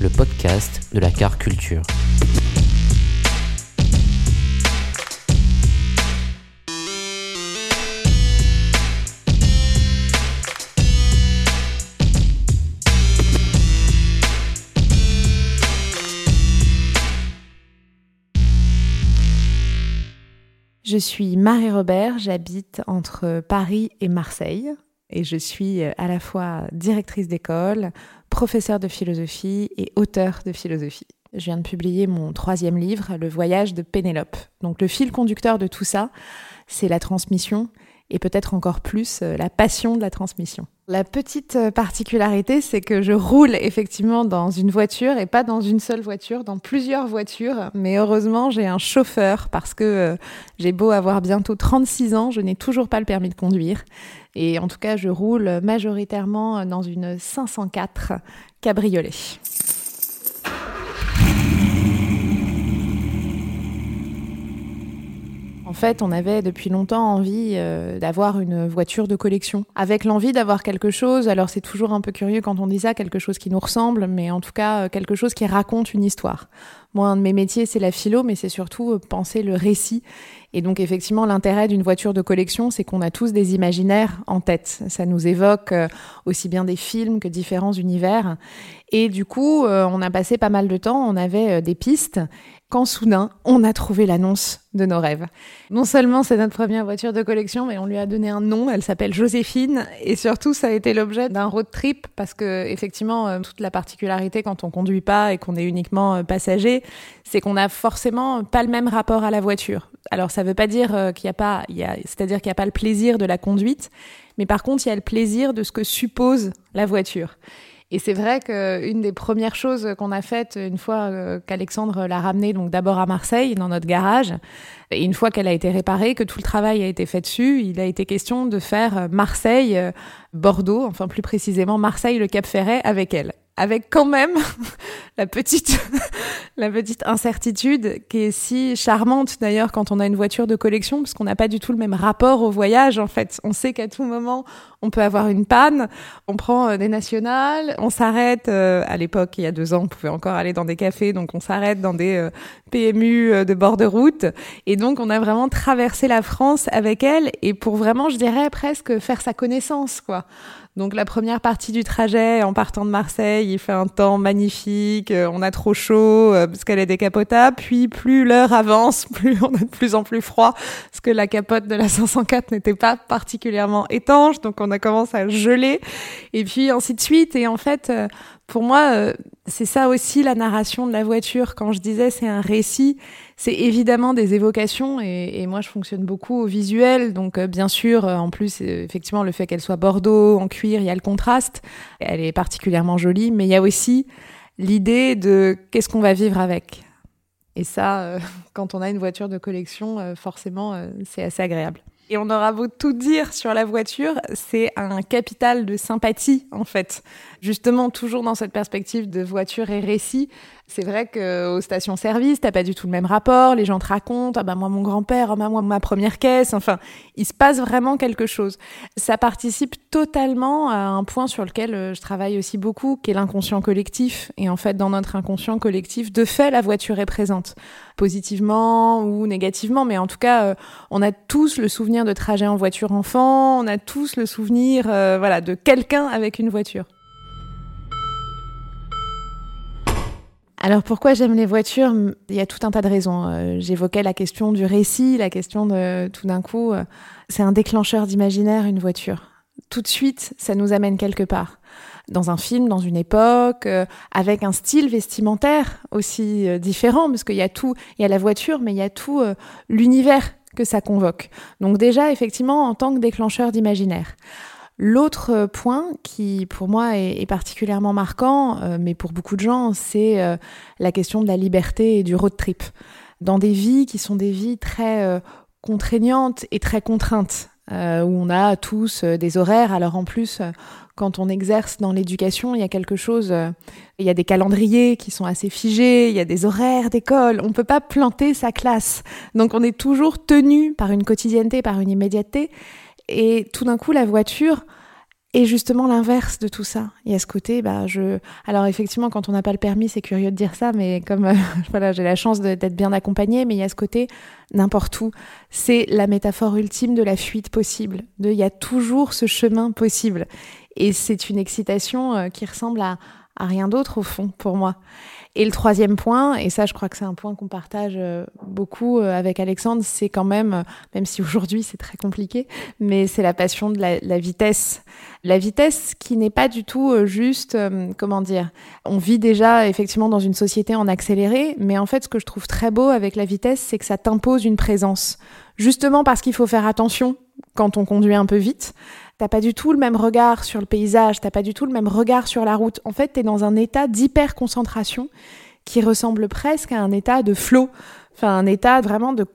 Le podcast de la car culture. Je suis Marie Robert, j'habite entre Paris et Marseille et je suis euh, à la fois directrice d'école, professeure de philosophie et auteur de philosophie. Je viens de publier mon troisième livre, Le voyage de Pénélope. Donc le fil conducteur de tout ça, c'est la transmission et peut-être encore plus euh, la passion de la transmission. La petite euh, particularité, c'est que je roule effectivement dans une voiture et pas dans une seule voiture, dans plusieurs voitures. Mais heureusement, j'ai un chauffeur parce que euh, j'ai beau avoir bientôt 36 ans, je n'ai toujours pas le permis de conduire. Et en tout cas, je roule majoritairement dans une 504 cabriolet. En fait, on avait depuis longtemps envie euh, d'avoir une voiture de collection. Avec l'envie d'avoir quelque chose, alors c'est toujours un peu curieux quand on dit ça, quelque chose qui nous ressemble, mais en tout cas euh, quelque chose qui raconte une histoire. Moi, un de mes métiers, c'est la philo, mais c'est surtout euh, penser le récit. Et donc, effectivement, l'intérêt d'une voiture de collection, c'est qu'on a tous des imaginaires en tête. Ça nous évoque aussi bien des films que différents univers. Et du coup, on a passé pas mal de temps, on avait des pistes quand soudain, on a trouvé l'annonce de nos rêves. Non seulement c'est notre première voiture de collection, mais on lui a donné un nom, elle s'appelle Joséphine, et surtout ça a été l'objet d'un road trip, parce que effectivement, euh, toute la particularité quand on conduit pas et qu'on est uniquement euh, passager, c'est qu'on a forcément pas le même rapport à la voiture. Alors ça veut pas dire euh, qu'il n'y a pas, c'est-à-dire qu'il n'y a pas le plaisir de la conduite, mais par contre il y a le plaisir de ce que suppose la voiture. Et c'est vrai qu'une des premières choses qu'on a faites une fois euh, qu'Alexandre l'a ramenée, donc d'abord à Marseille, dans notre garage, et une fois qu'elle a été réparée, que tout le travail a été fait dessus, il a été question de faire Marseille-Bordeaux, euh, enfin plus précisément Marseille-le Cap Ferret avec elle avec quand même la petite, la petite incertitude qui est si charmante d'ailleurs quand on a une voiture de collection, parce qu'on n'a pas du tout le même rapport au voyage en fait. On sait qu'à tout moment, on peut avoir une panne, on prend euh, des nationales, on s'arrête, euh, à l'époque, il y a deux ans, on pouvait encore aller dans des cafés, donc on s'arrête dans des euh, PMU de bord de route, et donc on a vraiment traversé la France avec elle, et pour vraiment, je dirais presque faire sa connaissance, quoi. Donc la première partie du trajet en partant de Marseille, il fait un temps magnifique, on a trop chaud parce qu'elle est décapotable, puis plus l'heure avance, plus on a de plus en plus froid parce que la capote de la 504 n'était pas particulièrement étanche, donc on a commencé à geler et puis ainsi de suite et en fait euh, pour moi, c'est ça aussi la narration de la voiture. Quand je disais c'est un récit, c'est évidemment des évocations et, moi je fonctionne beaucoup au visuel. Donc bien sûr, en plus effectivement le fait qu'elle soit Bordeaux en cuir, il y a le contraste. Elle est particulièrement jolie, mais il y a aussi l'idée de qu'est-ce qu'on va vivre avec. Et ça, quand on a une voiture de collection, forcément, c'est assez agréable. Et on aura beau tout dire sur la voiture, c'est un capital de sympathie en fait. Justement, toujours dans cette perspective de voiture et récit, c'est vrai qu'aux stations-service, t'as pas du tout le même rapport. Les gens te racontent, ah bah moi mon grand-père, ah bah moi ma première caisse. Enfin, il se passe vraiment quelque chose. Ça participe totalement à un point sur lequel euh, je travaille aussi beaucoup, qui est l'inconscient collectif. Et en fait, dans notre inconscient collectif, de fait, la voiture est présente, positivement ou négativement, mais en tout cas, euh, on a tous le souvenir de trajets en voiture enfant. On a tous le souvenir, euh, voilà, de quelqu'un avec une voiture. Alors pourquoi j'aime les voitures? Il y a tout un tas de raisons. Euh, j'évoquais la question du récit, la question de tout d'un coup, euh, c'est un déclencheur d'imaginaire une voiture. Tout de suite, ça nous amène quelque part. dans un film, dans une époque, avec un style vestimentaire aussi différent, parce qu'il y a tout, il y a la voiture, mais il y a tout l'univers que ça convoque. Donc déjà, effectivement, en tant que déclencheur d'imaginaire. L'autre point qui, pour moi, est, particulièrement marquant, mais pour beaucoup de gens, c'est la question de la liberté et du road trip. Dans des vies qui sont des vies très contraignantes et très contraintes. Euh, où on a tous euh, des horaires. Alors en plus, euh, quand on exerce dans l'éducation, il y a quelque chose, il y a des calendriers qui sont assez figés, il y a des horaires d'école, on ne peut pas planter sa classe. Donc on est toujours tenu par une quotidienneté, par une immédiateté. Et tout d'un coup, la voiture, et justement l'inverse de tout ça. Il y a ce côté, bah, je. Alors effectivement, quand on n'a pas le permis, c'est curieux de dire ça, mais comme euh, voilà, j'ai la chance d'être bien accompagnée, mais il y a ce côté n'importe où. C'est la métaphore ultime de la fuite possible. De, il y a toujours ce chemin possible, et c'est une excitation euh, qui ressemble à, à rien d'autre au fond pour moi. Et le troisième point, et ça je crois que c'est un point qu'on partage euh, beaucoup euh, avec Alexandre, c'est quand même, euh, même si aujourd'hui c'est très compliqué, mais c'est la passion de la, vitesse. La vitesse qui n'est pas du tout juste, comment dire, on vit déjà effectivement dans une société en accéléré, mais en fait ce que je trouve très beau avec la vitesse, c'est que ça t'impose une présence. Justement parce qu'il faut faire attention quand on conduit un peu vite. T'as pas du tout le même regard sur le paysage, t'as pas du tout le même regard sur la route. En fait, t'es dans un état d'hyper concentration qui ressemble presque à un état de flow, enfin un état vraiment de,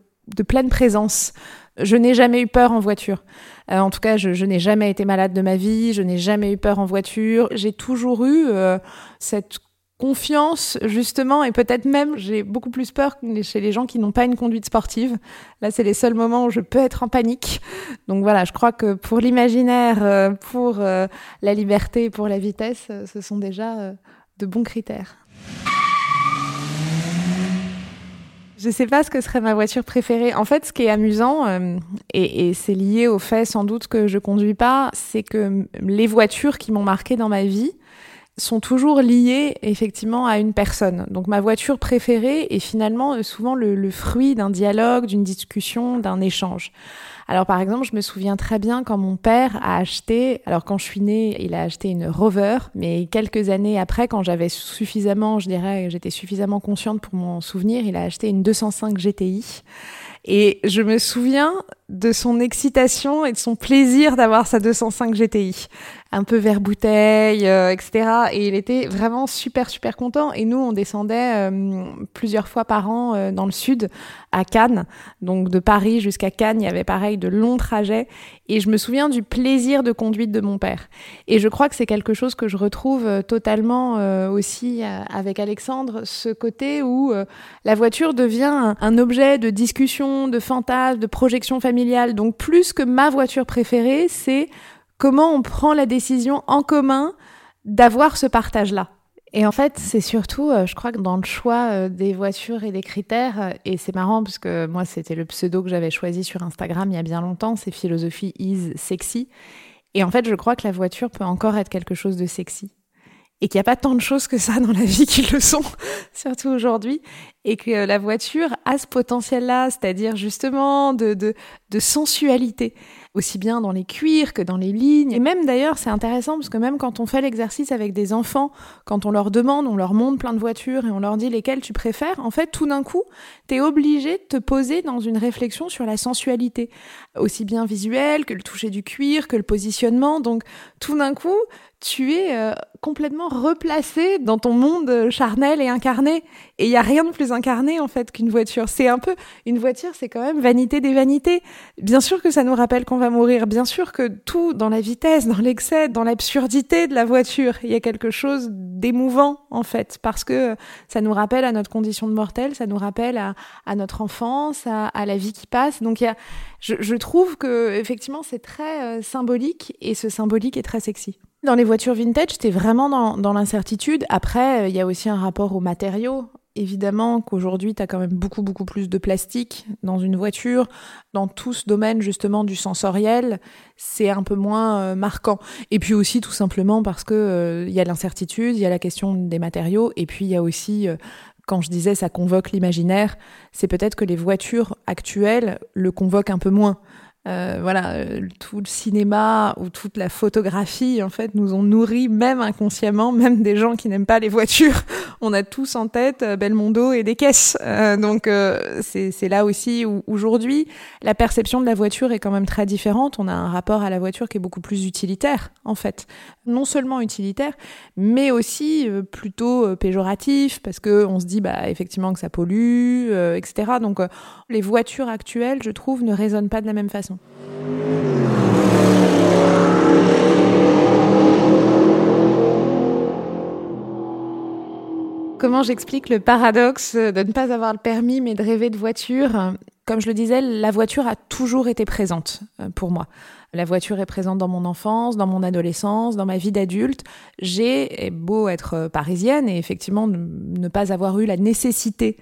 pleine présence. Je n'ai jamais eu peur en voiture. Euh, en tout cas, je, n'ai jamais été malade de ma vie, je n'ai jamais eu peur en voiture. J'ai toujours eu euh, cette confiance, justement, et peut-être même, j'ai beaucoup plus peur chez les gens qui n'ont pas une conduite sportive. Là, c'est les seuls moments où je peux être en panique. Donc voilà, je crois que pour l'imaginaire, euh, pour euh, la liberté, pour la vitesse, euh, ce sont déjà de bons critères. Je ne sais pas ce que serait ma voiture préférée. En fait, ce qui est amusant, et, c'est lié au fait sans doute que je conduis pas, c'est que les voitures qui m'ont marqué dans ma vie, sont toujours liées effectivement à une personne. Donc ma voiture préférée est finalement euh, souvent le, fruit d'un dialogue, d'une discussion, d'un échange. Alors par exemple, je me souviens très bien quand mon père a acheté, alors quand je suis née, il a acheté une Rover, mais quelques années après, quand j'avais suffisamment, je dirais, j'étais suffisamment consciente pour m'en souvenir, il a acheté une 205 GTI. Et je me souviens de son excitation et de son plaisir d'avoir sa 205 GTI un peu vert bouteille, euh, etc. Et il était vraiment super super content. Et nous, on descendait euh, plusieurs fois par an euh, dans le sud, à Cannes. Donc de Paris jusqu'à Cannes, il y avait pareil de longs trajets. Et je me souviens du plaisir de conduite de mon père. Et je crois que c'est quelque chose que je retrouve totalement aussi avec Alexandre, ce côté où la voiture devient un objet de discussion, de fantasme, de projection familiale. Donc plus que ma voiture préférée, c'est comment on prend la décision en commun d'avoir ce partage-là. Et en fait, c'est surtout, euh, je crois que dans le choix euh, des voitures et des critères, euh, et c'est marrant parce que moi, c'était le pseudo que j'avais choisi sur Instagram il y a bien longtemps, c'est philosophie is sexy. Et en fait, je crois que la voiture peut encore être quelque chose de sexy. Et qu'il n'y a pas tant de choses que ça dans la vie qui le sont, surtout aujourd'hui. Et que la voiture a ce potentiel-là, c'est-à-dire justement de, de, de sensualité aussi bien dans les cuirs que dans les lignes. Et même d'ailleurs, c'est intéressant parce que même quand on fait l'exercice avec des enfants, quand on leur demande, on leur montre plein de voitures et on leur dit lesquelles tu préfères, en fait, tout d'un coup, tu es obligé de te poser dans une réflexion sur la sensualité, aussi bien visuelle que le toucher du cuir, que le positionnement. Donc, tout d'un coup, tu es euh, complètement replacé dans ton monde charnel et incarné. Et il y a rien de plus incarné en fait qu'une voiture. C'est un peu une voiture, c'est quand même vanité des vanités. Bien sûr que ça nous rappelle qu'on mourir. Bien sûr que tout dans la vitesse, dans l'excès, dans l'absurdité de la voiture, il y a quelque chose d'émouvant en fait parce que ça nous rappelle à notre condition de mortel, ça nous rappelle à, notre enfance, à, la vie qui passe. Donc il je, trouve que effectivement c'est très euh, symbolique et ce symbolique est très sexy. Dans les voitures vintage, t'es vraiment dans, dans l'incertitude. Après, il y a aussi un rapport aux matériaux. Évidemment qu'aujourd'hui, tu as quand même beaucoup, beaucoup plus de plastique dans une voiture. Dans tout ce domaine, justement, du sensoriel, c'est un peu moins euh, marquant. Et puis aussi, tout simplement, parce que euh, il y a l'incertitude, il y a la question des matériaux, et puis il y a aussi quand je disais ça convoque l'imaginaire, c'est peut-être que les voitures actuelles le convoquent un peu moins. Euh, voilà, euh, tout le cinéma ou toute la photographie, en fait, nous ont nourri, même inconsciemment, même des gens qui n'aiment pas les voitures. On a tous en tête euh, Belmondo et des caisses. donc, c'est là aussi où, aujourd'hui, la perception de la voiture est quand même très différente. On a un rapport à la voiture qui est beaucoup plus utilitaire, en fait. Non seulement utilitaire, mais aussi plutôt péjoratif, parce que on se dit, bah, effectivement, que ça pollue, etc. Donc, les voitures actuelles, je trouve, ne résonnent pas de la même façon. Comment j'explique le paradoxe de ne pas avoir le permis mais de rêver de voiture? Comme je le disais, la voiture a toujours été présente euh, pour moi. La voiture est présente dans mon enfance, dans mon adolescence, dans ma vie d'adulte. J'ai beau être parisienne et effectivement ne pas avoir eu la nécessité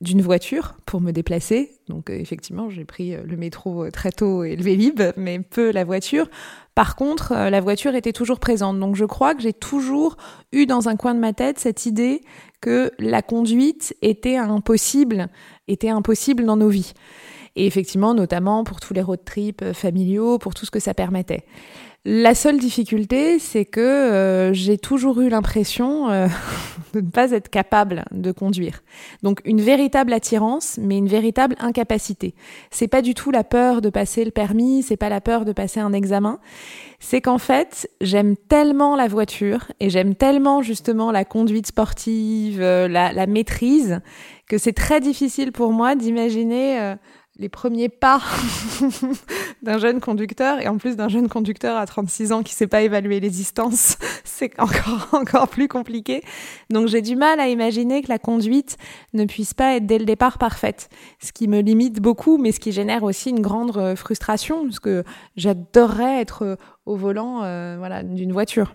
d'une voiture pour me déplacer. Donc euh, effectivement, j'ai pris euh, le métro euh, très tôt et le Vélib, mais peu la voiture. Par contre, la voiture était toujours présente. Donc je crois que j'ai toujours eu dans un coin de ma tête cette idée que la conduite était impossible, était impossible dans nos vies. Et effectivement, notamment pour tous les road trips familiaux, pour tout ce que ça permettait. La seule difficulté, c'est que euh, j'ai toujours eu l'impression euh, de ne pas être capable de conduire. Donc une véritable attirance, mais une véritable incapacité. C'est pas du tout la peur de passer le permis, c'est pas la peur de passer un examen. C'est qu'en fait, j'aime tellement la voiture et j'aime tellement justement la conduite sportive, euh, la, la, maîtrise, que c'est très difficile pour moi d'imaginer les premiers pas d'un jeune conducteur et en plus d'un jeune conducteur à 36 ans qui sait pas évaluer les distances, c'est encore encore plus compliqué. Donc j'ai du mal à imaginer que la conduite ne puisse pas être dès le départ parfaite, ce qui me limite beaucoup mais ce qui génère aussi une grande euh, frustration parce que j'adorerais être euh, au volant euh, voilà d'une voiture.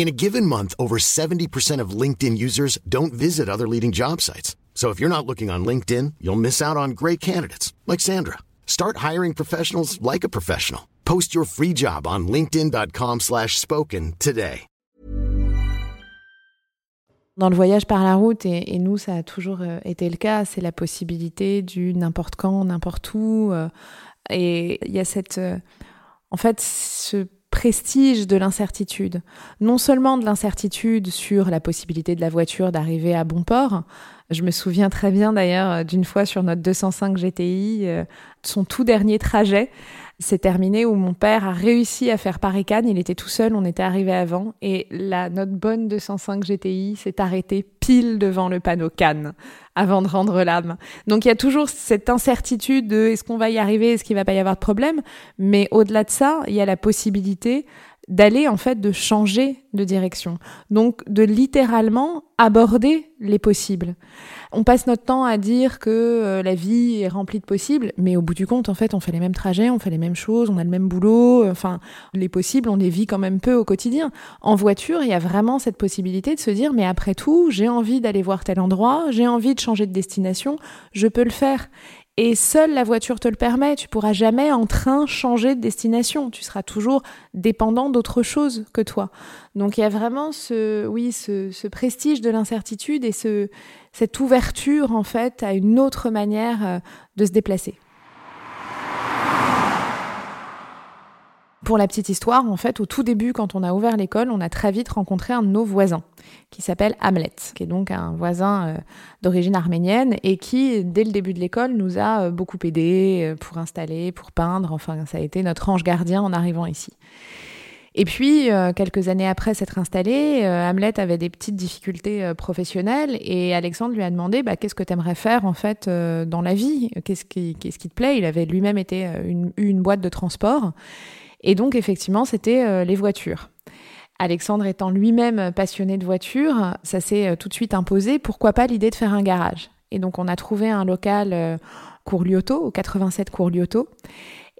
In a given month, over 70% of LinkedIn users don't visit other leading job sites. So if you're not looking on LinkedIn, you'll miss out on great candidates like Sandra. Start hiring professionals like a professional. Post your free job on linkedin.com/spoken today. Dans le voyage par la route et, et nous ça a toujours euh, été le cas, c'est la possibilité du n'importe quand, n'importe où euh, et il y a cette euh, en fait ce prestige de l'incertitude. Non seulement de l'incertitude sur la possibilité de la voiture d'arriver à bon port. Je me souviens très bien d'ailleurs d'une fois sur notre 205 GTI, euh, son tout dernier trajet s'est terminé où mon père a réussi à faire Paris-Cannes. Il était tout seul, on était arrivé avant. Et la, notre bonne 205 GTI s'est arrêtée pile devant le panneau Cannes avant de rendre l'âme. Donc il y a toujours cette incertitude de est-ce qu'on va y arriver, est-ce qu'il va pas y avoir de problème. Mais au-delà de ça, il y a la possibilité d'aller en fait de changer de direction. Donc de littéralement aborder les possibles. On passe notre temps à dire que euh, la vie est remplie de possibles, mais au bout du compte, en fait, on fait les mêmes trajets, on fait les mêmes choses, on a le même boulot. Enfin, les possibles, on les vit quand même peu au quotidien. En voiture, il y a vraiment cette possibilité de se dire, mais après tout, j'ai envie d'aller voir tel endroit, j'ai envie de changer de destination, je peux le faire. Et seule la voiture te le permet. Tu pourras jamais en train changer de destination. Tu seras toujours dépendant d'autre chose que toi. Donc il y a vraiment ce, oui, ce, ce prestige de l'incertitude et ce, cette ouverture en fait à une autre manière euh, de se déplacer. Pour la petite histoire, en fait, au tout début, quand on a ouvert l'école, on a très vite rencontré un de nos voisins, qui s'appelle Hamlet, qui est donc un voisin euh, d'origine arménienne et qui, dès le début de l'école, nous a euh, beaucoup aidé euh, pour installer, pour peindre. Enfin, ça a été notre ange gardien en arrivant ici. Et puis, quelques années après s'être installé, Hamlet avait des petites difficultés professionnelles et Alexandre lui a demandé bah, qu'est-ce que tu aimerais faire en fait dans la vie? Qu'est-ce qui, te plaît? Il avait lui-même été une boîte de transport. Et donc, effectivement, c'était les voitures. Alexandre étant lui-même passionné de voitures, ça s'est tout de suite imposé. Pourquoi pas l'idée de faire un garage? Et donc, on a trouvé un local Cours Lyoto, au 87 Cours Lyoto.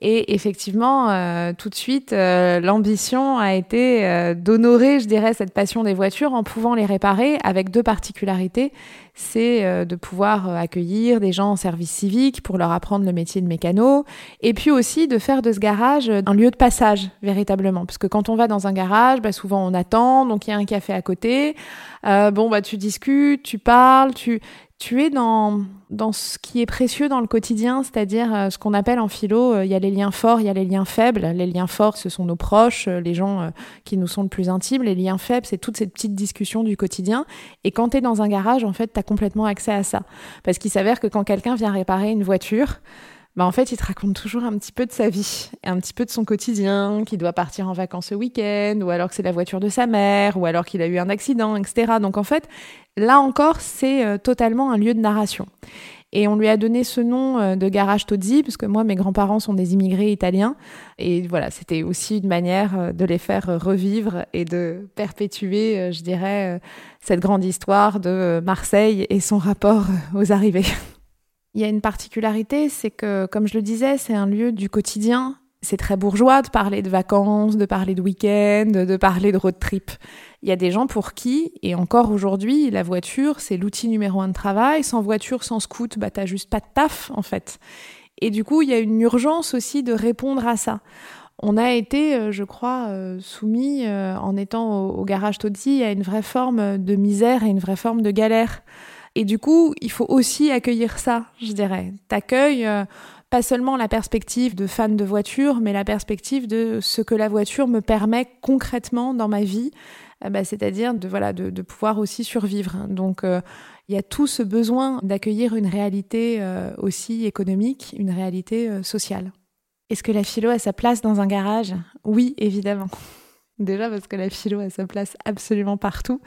Et effectivement, euh, tout de suite, euh, l'ambition a été euh, d'honorer, je dirais, cette passion des voitures en pouvant les réparer avec deux particularités. C'est de pouvoir accueillir des gens en service civique pour leur apprendre le métier de mécano, et puis aussi de faire de ce garage un lieu de passage, véritablement. Parce que quand on va dans un garage, bah, souvent on attend, donc il y a un café à côté. bon, bah tu discutes, tu parles, tu tu es dans, dans ce qui est précieux dans le quotidien, c'est-à-dire ce qu'on appelle en philo, il y a les liens forts, il y a les liens faibles. Les liens forts, ce sont nos proches, euh, les gens qui nous sont le plus intimes. Les liens faibles, c'est toutes ces petites discussions du quotidien. Et quand tu es dans un garage, en fait, tu as complètement accès à ça. Parce qu'il s'avère que quand quelqu'un vient réparer une voiture, bah en fait, il te raconte toujours un petit peu de sa vie, un petit peu de son quotidien, qu'il doit partir en vacances ce week-end, ou alors que c'est la voiture de sa mère, ou alors qu'il a eu un accident, etc. Donc en fait, là encore, c'est euh, totalement un lieu de narration. Et on lui a donné ce nom euh, de garage Tozzi, parce que moi, mes grands-parents sont des immigrés italiens. Et voilà, c'était aussi une manière euh, de les faire revivre et de perpétuer, je dirais, cette grande histoire de Marseille et son rapport aux arrivées. Il y a une particularité, c'est que, comme je le disais, c'est un lieu du quotidien. C'est très bourgeois de parler de vacances, de parler de week-end, de parler de road trip. Il y a des gens pour qui, et encore aujourd'hui, la voiture, c'est l'outil numéro un de travail. Sans voiture, sans scoot, bah, t'as juste pas de taf, en fait. Et du coup, il y a une urgence aussi de répondre à ça. On a été, euh, je crois, euh, soumis, euh, en étant au, garage Todzi, à une vraie forme de misère et une vraie forme de galère. Et du coup, il faut aussi accueillir ça, je dirais. T'accueilles pas seulement la perspective de fan de voiture, mais la perspective de ce que la voiture me permet concrètement dans ma vie, euh, bah, c'est-à-dire de, pouvoir aussi survivre. Donc, euh, il y a tout ce besoin d'accueillir une réalité aussi économique, une réalité sociale. Est-ce que la philo a sa place dans un garage? Oui, évidemment. Déjà parce que la philo a sa place absolument partout.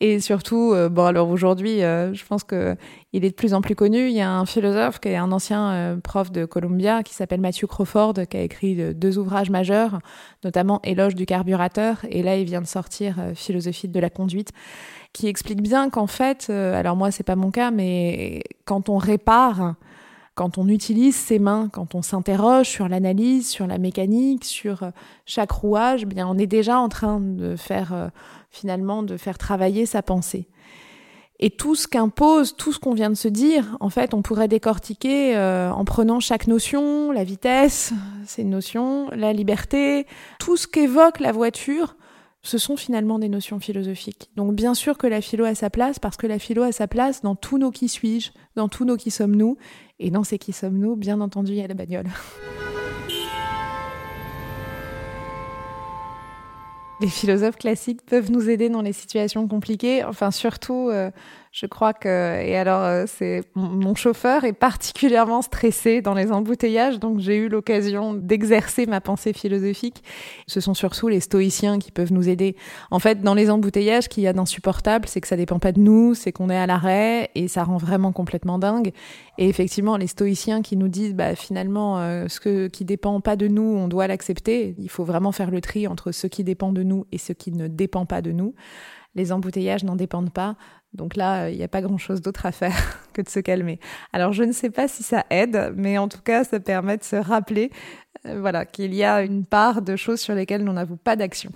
Et surtout, euh, bon alors aujourd'hui, euh, je pense que il est de plus en plus connu. Il y a un philosophe qui est un ancien euh, prof de Columbia qui s'appelle Matthew Crawford, qui a écrit deux ouvrages majeurs, notamment Éloge du carburateur. Et là, il vient de sortir Philosophie de la conduite, qui explique bien qu'en fait, alors moi c'est pas mon cas, mais quand on répare quand on utilise ses mains, quand on s'interroge sur l'analyse, sur la mécanique, sur euh, chaque rouage, eh bien on est déjà en train de faire euh, finalement de faire travailler sa pensée. Et tout ce qu'impose, tout ce qu'on vient de se dire, en fait, on pourrait décortiquer euh, en prenant chaque notion, la vitesse, c'est une notion, la liberté, tout ce qu'évoque la voiture, ce sont finalement des notions philosophiques. Donc bien sûr que la philo a sa place, parce que la philo a sa place dans tous nos qui suis-je, dans tous nos qui sommes-nous, et dans ces qui sommes-nous, bien entendu, il y a la bagnole. les philosophes classiques peuvent nous aider dans les situations compliquées. Enfin, surtout, euh, je crois que, et alors, euh, c'est mon chauffeur est particulièrement stressé dans les embouteillages, donc j'ai eu l'occasion d'exercer ma pensée philosophique. Ce sont surtout les stoïciens qui peuvent nous aider. En fait, dans les embouteillages, qu'il y a d'insupportable, c'est que ça dépend pas de nous, c'est qu'on est à l'arrêt et ça rend vraiment complètement dingue. Et effectivement, les stoïciens qui nous disent, bah, finalement, euh, ce que, qui dépend pas de nous, on doit l'accepter. Il faut vraiment faire le tri entre ce qui dépend de nous et ce qui ne dépend pas de nous les embouteillages n'en dépendent pas. Donc là, il n'y a pas grand-chose d'autre à faire que de se calmer. Alors je ne sais pas si ça aide, mais en tout cas, ça permet de se rappeler euh, voilà, qu'il y a une part de choses sur lesquelles nous n'avons pas d'action.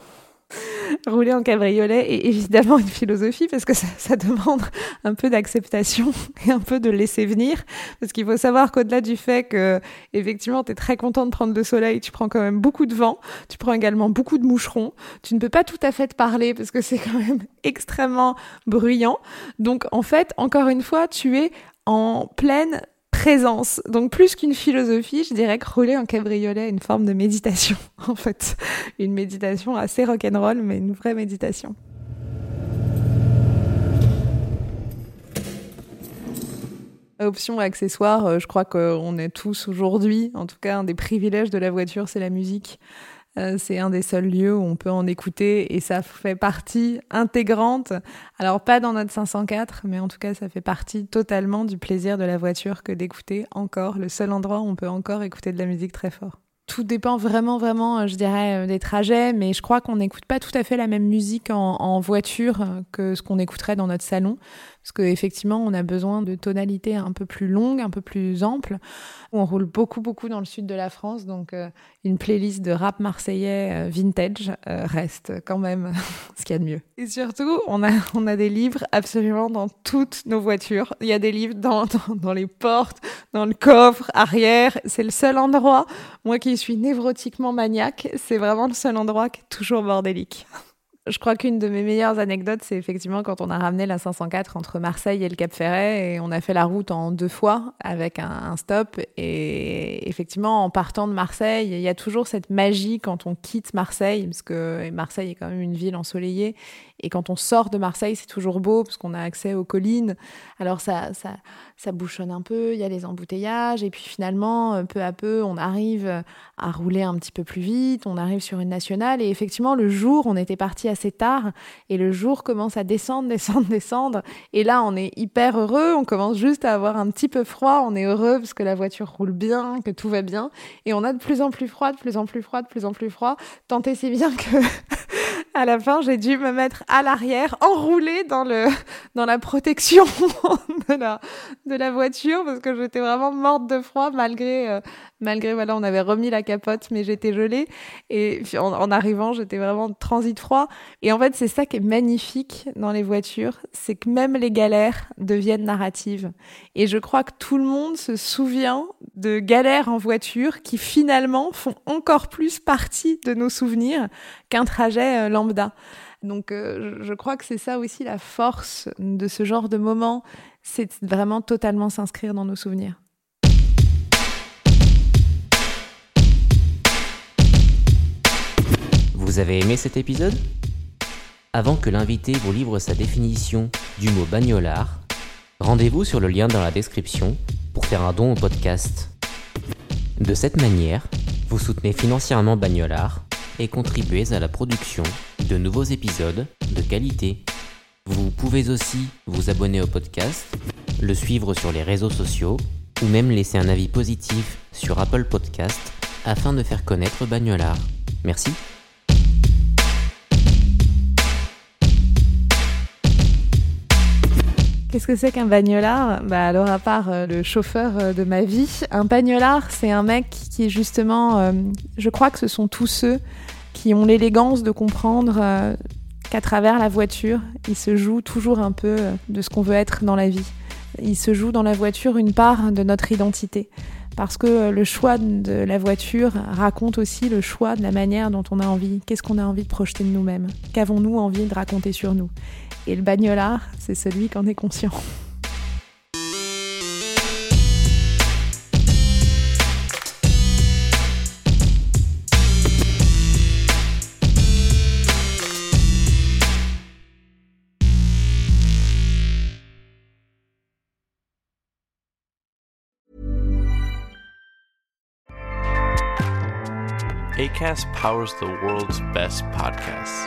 rouler en cabriolet est évidemment une philosophie parce que ça, demande un peu d'acceptation et un peu de laisser venir. Parce qu'il faut savoir qu'au-delà du fait que, effectivement, tu es très content de prendre le soleil, tu prends quand même beaucoup de vent, tu prends également beaucoup de moucherons, tu ne peux pas tout à fait te parler parce que c'est quand même extrêmement bruyant. Donc, en fait, encore une fois, tu es en pleine présence. Donc plus qu'une philosophie, je dirais que rouler en cabriolet est une forme de méditation, en fait. Une méditation assez rock'n'roll, mais une vraie méditation. Option accessoire, euh, je crois qu'on est tous aujourd'hui, en tout cas un des privilèges de la voiture, c'est la musique. Euh, c'est un des seuls lieux où on peut en écouter et ça fait partie intégrante. Alors pas dans notre 504, mais en tout cas ça fait partie totalement du plaisir de la voiture que d'écouter encore le seul endroit où on peut encore écouter de la musique très fort tout dépend vraiment, vraiment, euh, je dirais, euh, des trajets, mais je crois qu'on n'écoute pas tout à fait la même musique en, voiture euh, que ce qu'on écouterait dans notre salon, parce qu'effectivement, on a besoin de tonalités un peu plus longues, un peu plus amples. On roule beaucoup, beaucoup dans le sud de la France, donc une playlist de rap marseillais vintage reste quand même ce qu'il y a de mieux. Et surtout, on a, des livres absolument dans toutes nos voitures. Il y a des livres dans, les portes, dans le coffre arrière. C'est le seul endroit, moi qui suis névrotiquement maniaque, c'est vraiment le seul endroit qui est toujours bordélique. Je crois qu'une de mes meilleures anecdotes, c'est effectivement quand on a ramené la 504 entre Marseille et le Cap Ferret et on a fait la route en deux fois avec un, stop. Et effectivement, en partant de Marseille, il y a toujours cette magie quand on quitte Marseille, parce que Marseille est quand même une ville ensoleillée. Et quand on sort de Marseille, c'est toujours beau parce qu'on a accès aux collines. Alors ça, ça, ça bouchonne un peu, il y a les embouteillages. Et puis finalement, euh, peu à peu, on arrive à rouler un petit peu plus vite. On arrive sur une nationale. Et effectivement, le jour, on était parti assez tard. Et le jour commence à descendre, descendre, descendre. Et là, on est hyper heureux. On commence juste à avoir un petit peu froid. On est heureux parce que la voiture roule bien, que tout va bien. Et on a de plus en plus froid, de plus en plus froid, de plus en plus froid. Tant et si bien que à la fin, j'ai dû me mettre à l'arrière, enroulée dans, le, dans la protection de la, de la voiture parce que j'étais vraiment morte de froid malgré, euh, malgré voilà, on avait remis la capote, mais j'étais gelée. Et en, arrivant, j'étais vraiment transit froid. Et en fait, c'est ça qui est magnifique dans les voitures, c'est que même les galères deviennent narratives. Et je crois que tout le monde se souvient de galères en voiture qui finalement font encore plus partie de nos souvenirs qu'un trajet euh, lambda. Donc euh, je crois que c'est ça aussi la force de ce genre de moment, c'est vraiment totalement s'inscrire dans nos souvenirs. Vous avez aimé cet épisode? Avant que l'invité vous livre sa définition du mot bagnolard, rendez-vous sur le lien dans la description pour faire un don au podcast. De cette manière, vous soutenez financièrement Bagnolard et contribuez à la production de nouveaux épisodes de qualité. Vous pouvez aussi vous abonner au podcast, le suivre sur les réseaux sociaux ou même laisser un avis positif sur Apple Podcast afin de faire connaître Bagnolard. Merci. Qu'est-ce que c'est qu'un bagnolard Bah alors à part euh, le chauffeur euh, de ma vie, un bagnolard c'est un mec qui est justement, euh, je crois que ce sont tous ceux qui ont l'élégance de comprendre qu'à travers la voiture, il se joue toujours un peu de ce qu'on veut être dans la vie. Il se joue dans la voiture une part de notre identité. Parce que le choix de la voiture raconte aussi le choix de la manière dont on a envie, qu'est-ce qu'on a envie de projeter de nous-mêmes, qu'avons-nous envie de raconter sur nous? Et le bagnolard, c'est celui qui en est conscient. ACAST powers the world's best podcasts.